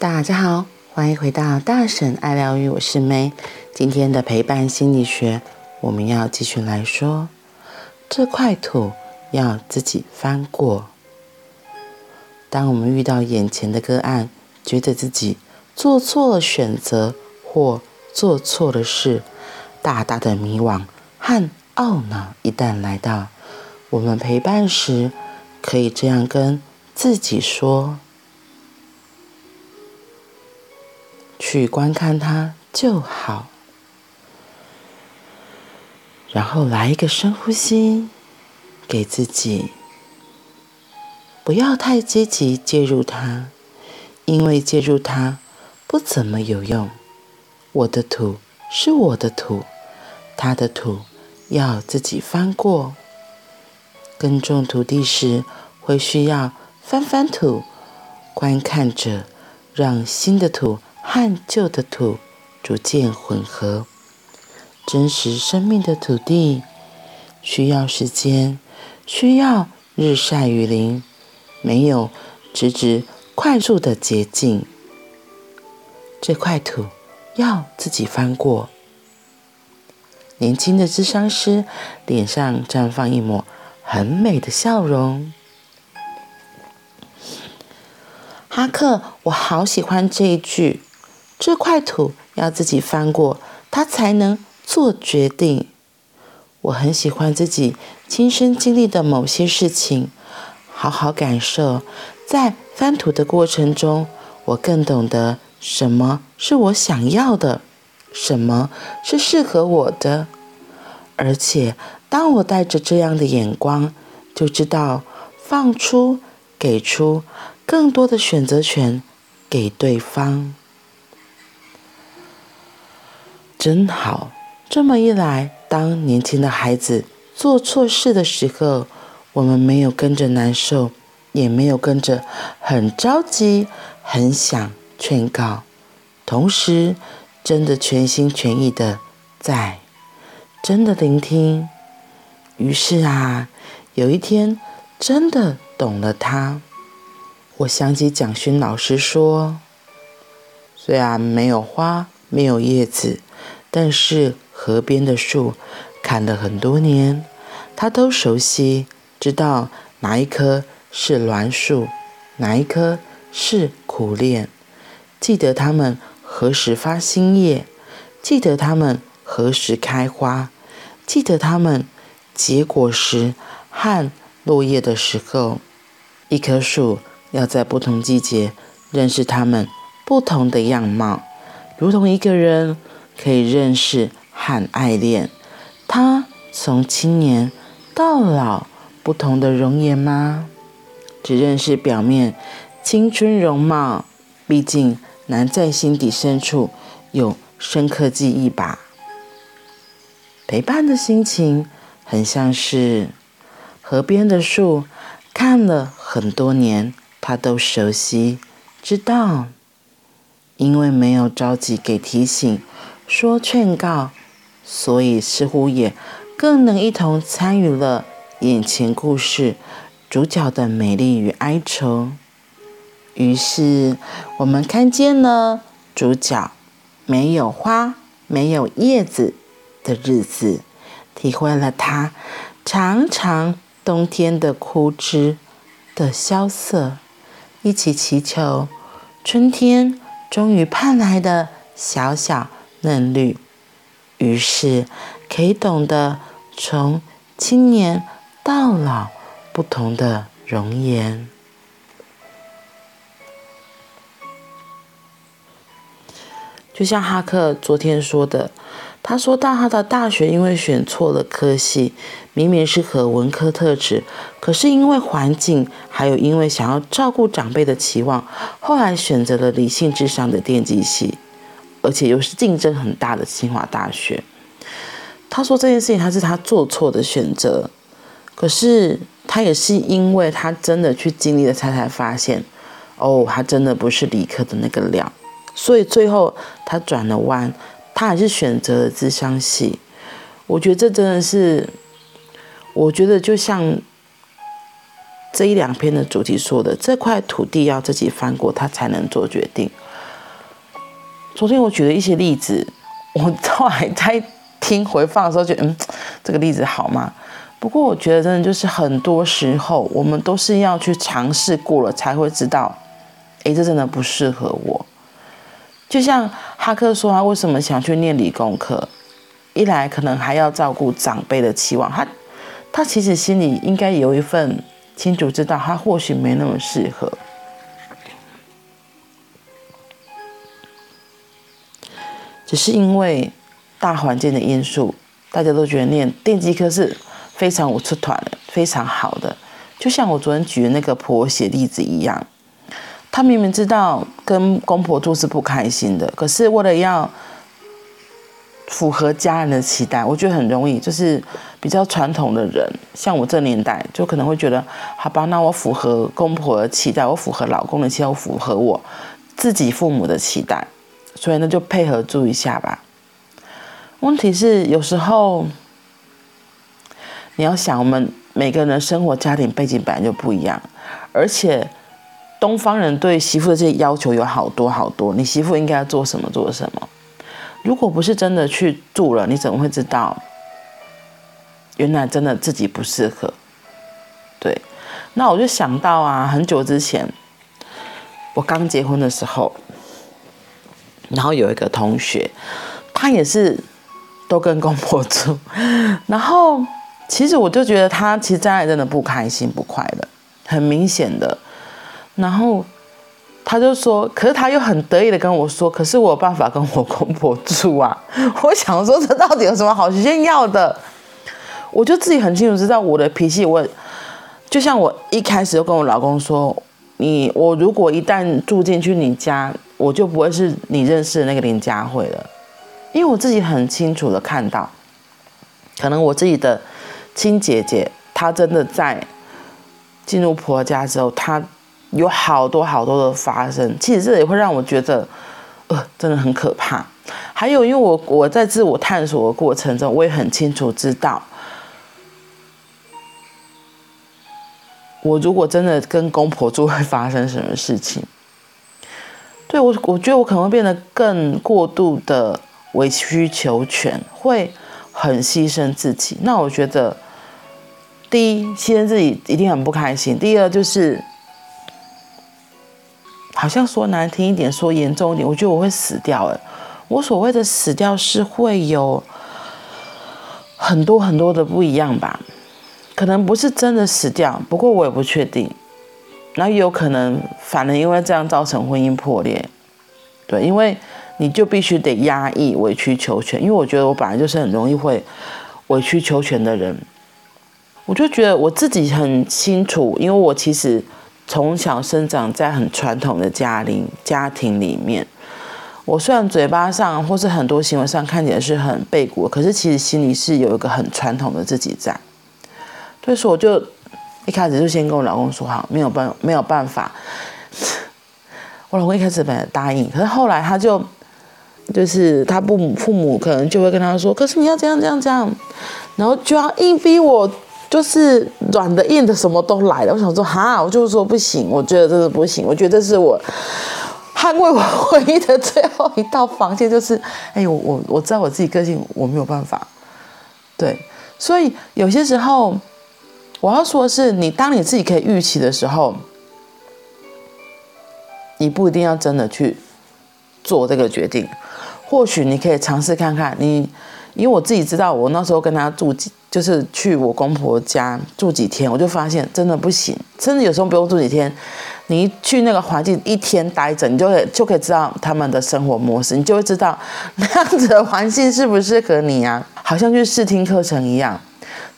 大家好，欢迎回到大婶爱疗愈，我是 May。今天的陪伴心理学，我们要继续来说，这块土要自己翻过。当我们遇到眼前的个案，觉得自己做错了选择或做错了事，大大的迷惘和懊恼一旦来到，我们陪伴时，可以这样跟自己说。去观看它就好，然后来一个深呼吸，给自己不要太积极介入它，因为介入它不怎么有用。我的土是我的土，他的土要自己翻过。耕种土地时会需要翻翻土，观看着，让新的土。和旧的土逐渐混合，真实生命的土地需要时间，需要日晒雨淋，没有直直快速的捷径。这块土要自己翻过。年轻的咨商师脸上绽放一抹很美的笑容。哈克，我好喜欢这一句。这块土要自己翻过，他才能做决定。我很喜欢自己亲身经历的某些事情，好好感受。在翻土的过程中，我更懂得什么是我想要的，什么是适合我的。而且，当我带着这样的眼光，就知道放出、给出更多的选择权给对方。真好，这么一来，当年轻的孩子做错事的时候，我们没有跟着难受，也没有跟着很着急、很想劝告，同时真的全心全意的在，真的聆听。于是啊，有一天真的懂了他。我想起蒋勋老师说：“虽然没有花，没有叶子。”但是河边的树砍了很多年，他都熟悉，知道哪一棵是栾树，哪一棵是苦楝，记得它们何时发新叶，记得它们何时开花，记得它们结果时和落叶的时候。一棵树要在不同季节认识它们不同的样貌，如同一个人。可以认识和爱恋，他从青年到老不同的容颜吗？只认识表面青春容貌，毕竟难在心底深处有深刻记忆吧。陪伴的心情很像是河边的树，看了很多年，他都熟悉，知道，因为没有着急给提醒。说劝告，所以似乎也更能一同参与了眼前故事主角的美丽与哀愁。于是我们看见了主角没有花、没有叶子的日子，体会了他长长冬天的枯枝的萧瑟，一起祈求春天终于盼来的小小。嫩绿，于是可以懂得从青年到老不同的容颜。就像哈克昨天说的，他说到他的大学因为选错了科系，明明是和文科特质，可是因为环境，还有因为想要照顾长辈的期望，后来选择了理性至上的电机系。而且又是竞争很大的清华大学。他说这件事情他是他做错的选择，可是他也是因为他真的去经历了，他才发现，哦，他真的不是理科的那个料。所以最后他转了弯，他还是选择了自相系。我觉得这真的是，我觉得就像这一两篇的主题说的，这块土地要自己翻过，他才能做决定。昨天我举了一些例子，我后来在听回放的时候，觉得嗯，这个例子好吗？不过我觉得真的就是很多时候，我们都是要去尝试过了，才会知道，诶，这真的不适合我。就像哈克说，他为什么想去念理工科？一来可能还要照顾长辈的期望，他他其实心里应该有一份清楚知道，他或许没那么适合。只是因为大环境的因素，大家都觉得念电机科是非常我出团的，非常好的。就像我昨天举的那个婆媳例子一样。她明明知道跟公婆住是不开心的，可是为了要符合家人的期待，我觉得很容易，就是比较传统的人，像我这年代，就可能会觉得，好吧，那我符合公婆的期待，我符合老公的期待，我符合我自己父母的期待，所以呢，就配合住一下吧。问题是，有时候你要想，我们每个人的生活家庭背景本来就不一样，而且。东方人对媳妇的这些要求有好多好多，你媳妇应该做什么做什么。如果不是真的去住了，你怎么会知道？原来真的自己不适合。对，那我就想到啊，很久之前我刚结婚的时候，然后有一个同学，他也是都跟公婆住，然后其实我就觉得他其实家里真的不开心不快乐，很明显的。然后他就说，可是他又很得意的跟我说，可是我有办法跟我公婆住啊。我想说，这到底有什么好炫耀的？我就自己很清楚知道我的脾气，我就像我一开始就跟我老公说，你我如果一旦住进去你家，我就不会是你认识的那个林佳慧了，因为我自己很清楚的看到，可能我自己的亲姐姐，她真的在进入婆家之后，她。有好多好多的发生，其实这也会让我觉得，呃，真的很可怕。还有，因为我我在自我探索的过程中，我也很清楚知道，我如果真的跟公婆住，会发生什么事情。对，我，我觉得我可能会变得更过度的委曲求全，会很牺牲自己。那我觉得，第一，牺牲自己一定很不开心；第二，就是。好像说难听一点，说严重一点，我觉得我会死掉。哎，我所谓的死掉是会有很多很多的不一样吧，可能不是真的死掉，不过我也不确定。那有可能，反而因为这样造成婚姻破裂。对，因为你就必须得压抑、委曲求全。因为我觉得我本来就是很容易会委曲求全的人，我就觉得我自己很清楚，因为我其实。从小生长在很传统的家庭家庭里面，我虽然嘴巴上或是很多行为上看起来是很背骨，可是其实心里是有一个很传统的自己在。所以说，我就一开始就先跟我老公说好，没有办没有办法。我老公一开始本来答应，可是后来他就就是他父母父母可能就会跟他说，可是你要这样这样这样，然后就要硬逼我。就是软的硬的什么都来了，我想说哈，我就是说不行，我觉得这是不行，我觉得这是我捍卫我唯一的最后一道防线，就是哎，我我我知道我自己个性，我没有办法，对，所以有些时候我要说的是，你当你自己可以预期的时候，你不一定要真的去做这个决定，或许你可以尝试看看你。因为我自己知道，我那时候跟他住几，就是去我公婆家住几天，我就发现真的不行。甚至有时候不用住几天，你一去那个环境一天待着，你就会就可以知道他们的生活模式，你就会知道那样子的环境适不适合你啊。好像去试听课程一样，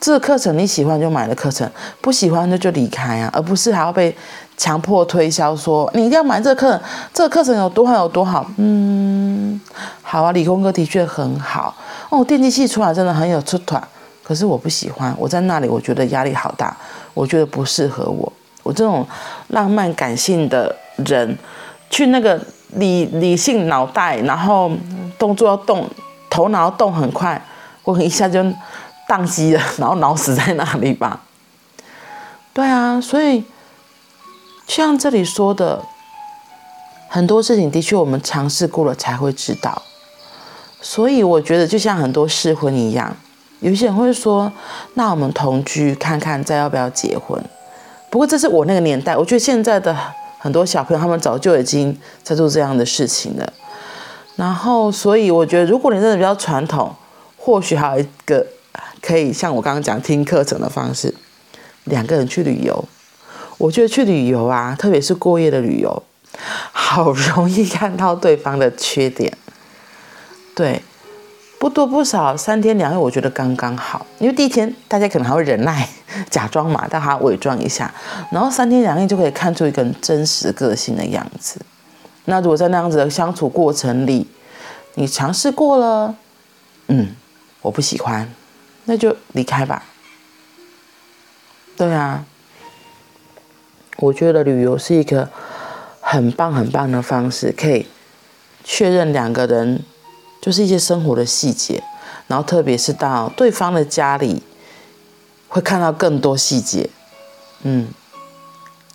这个课程你喜欢就买了课程，不喜欢那就离开啊，而不是还要被强迫推销说你一定要买这个课程，这个课程有多好有多好。嗯，好啊，理工科的确很好。哦，电机系出来真的很有出团，可是我不喜欢。我在那里，我觉得压力好大，我觉得不适合我。我这种浪漫感性的人，去那个理理性脑袋，然后动作要动，头脑要动很快，我一下就宕机了，然后脑死在那里吧。对啊，所以像这里说的，很多事情的确我们尝试过了才会知道。所以我觉得就像很多试婚一样，有些人会说：“那我们同居看看，再要不要结婚？”不过这是我那个年代，我觉得现在的很多小朋友他们早就已经在做这样的事情了。然后，所以我觉得，如果你真的比较传统，或许还有一个可以像我刚刚讲听课程的方式，两个人去旅游。我觉得去旅游啊，特别是过夜的旅游，好容易看到对方的缺点。对，不多不少，三天两夜，我觉得刚刚好。因为第一天大家可能还会忍耐，假装嘛，但他伪装一下，然后三天两夜就可以看出一个人真实个性的样子。那如果在那样子的相处过程里，你尝试过了，嗯，我不喜欢，那就离开吧。对啊，我觉得旅游是一个很棒很棒的方式，可以确认两个人就是一些生活的细节，然后特别是到对方的家里，会看到更多细节。嗯，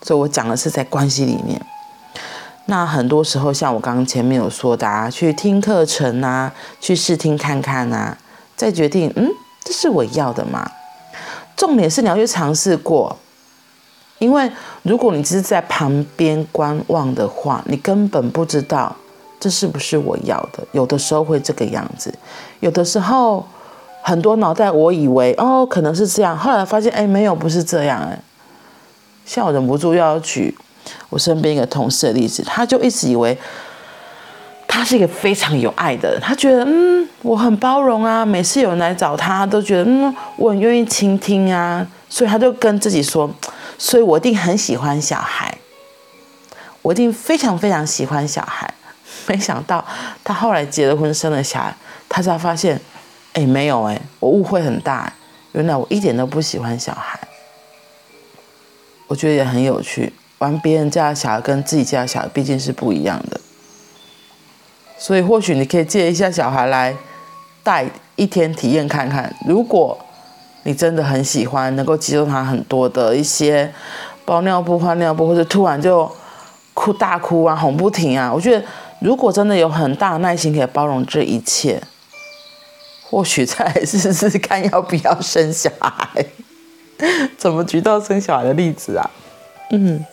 所以我讲的是在关系里面。那很多时候，像我刚刚前面有说的啊，去听课程啊，去试听看看啊，再决定，嗯，这是我要的吗？重点是你要去尝试过，因为如果你只是在旁边观望的话，你根本不知道这是不是我要的。有的时候会这个样子，有的时候很多脑袋我以为哦，可能是这样，后来发现哎，没有，不是这样哎。像我忍不住要举。我身边一个同事的例子，他就一直以为他是一个非常有爱的人，他觉得嗯，我很包容啊，每次有人来找他，都觉得嗯，我很愿意倾听啊，所以他就跟自己说，所以我一定很喜欢小孩，我一定非常非常喜欢小孩。没想到他后来结了婚，生了小孩，他才发现，哎，没有哎，我误会很大，原来我一点都不喜欢小孩。我觉得也很有趣。玩别人家的小孩跟自己家的小孩毕竟是不一样的，所以或许你可以借一下小孩来带一天体验看看。如果你真的很喜欢，能够接受他很多的一些包尿布、换尿布，或者突然就哭大哭啊、哄不停啊，我觉得如果真的有很大的耐心可以包容这一切，或许再试试看要不要生小孩。怎么举到生小孩的例子啊？嗯。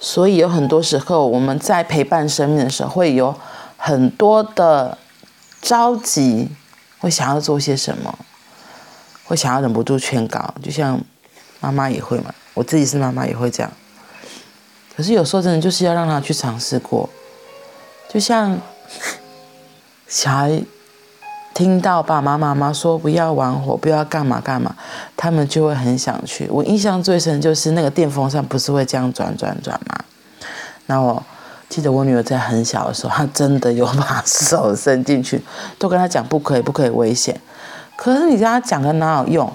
所以有很多时候，我们在陪伴生命的时候，会有很多的着急，会想要做些什么，会想要忍不住劝告，就像妈妈也会嘛，我自己是妈妈也会这样。可是有时候真的就是要让他去尝试过，就像小孩听到爸爸妈妈说不要玩火，不要干嘛干嘛，他们就会很想去。我印象最深就是那个电风扇不是会这样转转转吗？那我记得我女儿在很小的时候，她真的有把手伸进去，都跟她讲不可以，不可以危险。可是你跟她讲的哪有用？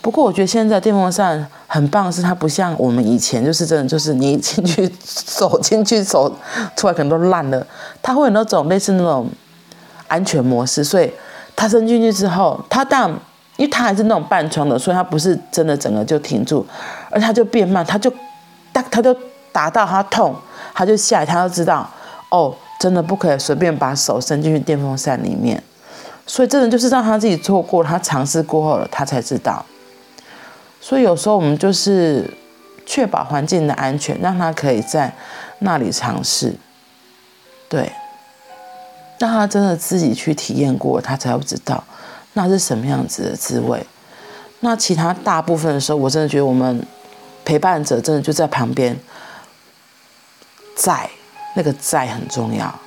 不过我觉得现在电风扇很棒，是它不像我们以前，就是真的就是你进去手进去手出来可能都烂了，它会有那种类似那种安全模式，所以。它伸进去之后，它当，因为它还是那种半窗的，所以它不是真的整个就停住，而它就变慢，它就，它它就打到它痛，他就下来，它就知道，哦，真的不可以随便把手伸进去电风扇里面，所以真的就是让他自己做过，他尝试过后了，他才知道。所以有时候我们就是确保环境的安全，让他可以在那里尝试，对。让他真的自己去体验过，他才会知道那是什么样子的滋味。那其他大部分的时候，我真的觉得我们陪伴者真的就在旁边，在那个在很重要。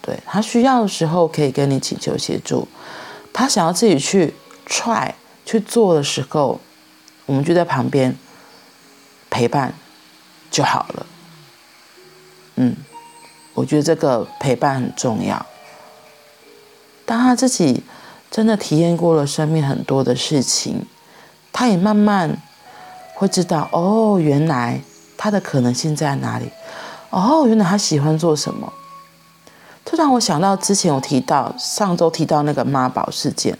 对，他需要的时候可以跟你请求协助，他想要自己去 try 去做的时候，我们就在旁边陪伴就好了。嗯。我觉得这个陪伴很重要。当他自己真的体验过了生命很多的事情，他也慢慢会知道哦，原来他的可能性在哪里。哦，原来他喜欢做什么。这让我想到之前我提到上周提到那个妈宝事件，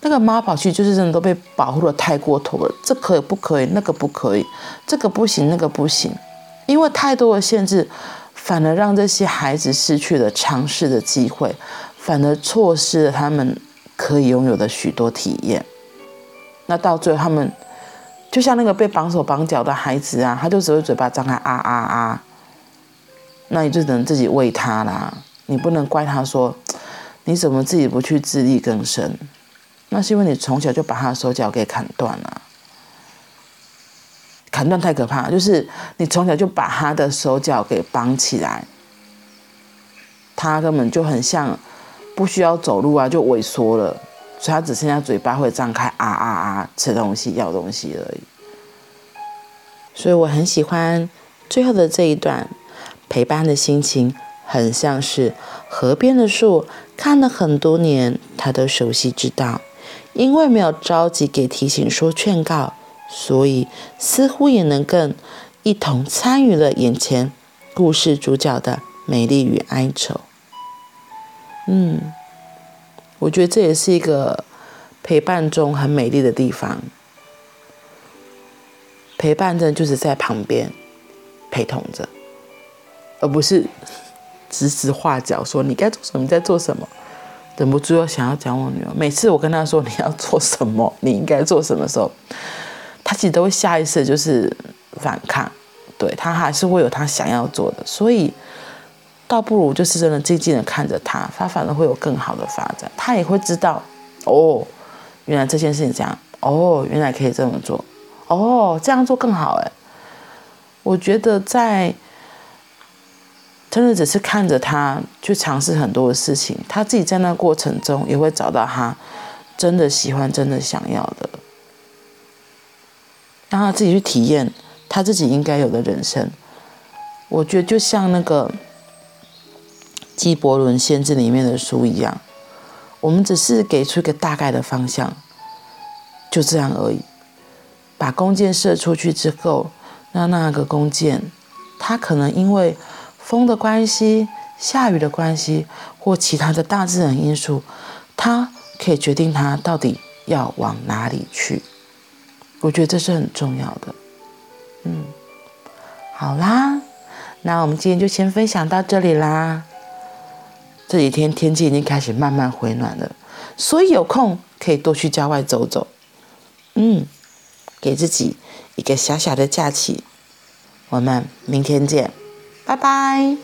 那个妈宝其实就是真的都被保护得太过头了，这可以不可以？那个不可以，这个不行，那个不行，因为太多的限制。反而让这些孩子失去了尝试的机会，反而错失了他们可以拥有的许多体验。那到最后，他们就像那个被绑手绑脚的孩子啊，他就只会嘴巴张开啊啊啊，那你就只能自己喂他啦。你不能怪他说，你怎么自己不去自力更生？那是因为你从小就把他的手脚给砍断了。砍断太可怕，就是你从小就把他的手脚给绑起来，他根本就很像不需要走路啊，就萎缩了，所以他只剩下嘴巴会张开啊啊啊，吃东西咬东西而已。所以我很喜欢最后的这一段，陪伴的心情很像是河边的树，看了很多年，他都熟悉知道，因为没有着急给提醒说劝告。所以，似乎也能更一同参与了眼前故事主角的美丽与哀愁。嗯，我觉得这也是一个陪伴中很美丽的地方。陪伴着就是在旁边陪同着，而不是指指画脚说你该做什么，你在做什么。忍不住又想要讲我女儿。每次我跟她说你要做什么，你应该做什么时候。她其实都会下意识就是反抗，对，她还是会有她想要做的，所以倒不如就是真的静静的看着她，她反而会有更好的发展。她也会知道，哦，原来这件事情这样，哦，原来可以这么做，哦，这样做更好哎。我觉得在真的只是看着他去尝试很多的事情，他自己在那过程中也会找到他真的喜欢、真的想要的。让他自己去体验他自己应该有的人生。我觉得就像那个纪伯伦先知里面的书一样，我们只是给出一个大概的方向，就这样而已。把弓箭射出去之后，那那个弓箭，它可能因为风的关系、下雨的关系或其他的大自然因素，它可以决定它到底要往哪里去。我觉得这是很重要的，嗯，好啦，那我们今天就先分享到这里啦。这几天天气已经开始慢慢回暖了，所以有空可以多去郊外走走，嗯，给自己一个小小的假期。我们明天见，拜拜。